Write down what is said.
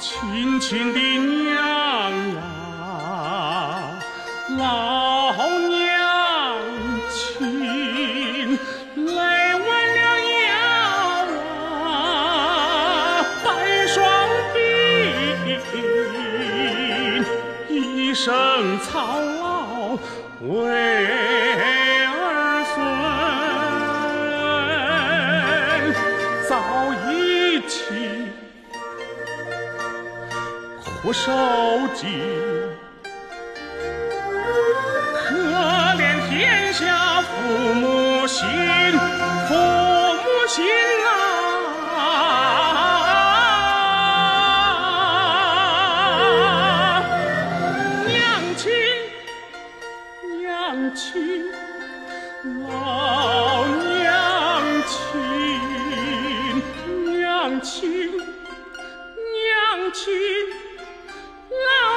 亲亲的娘啊，老娘亲，泪弯了腰啊，白霜鬓，一声操劳为。我受尽可怜，天下父母心，父母心啊。娘亲娘亲，老娘亲娘亲娘亲。No!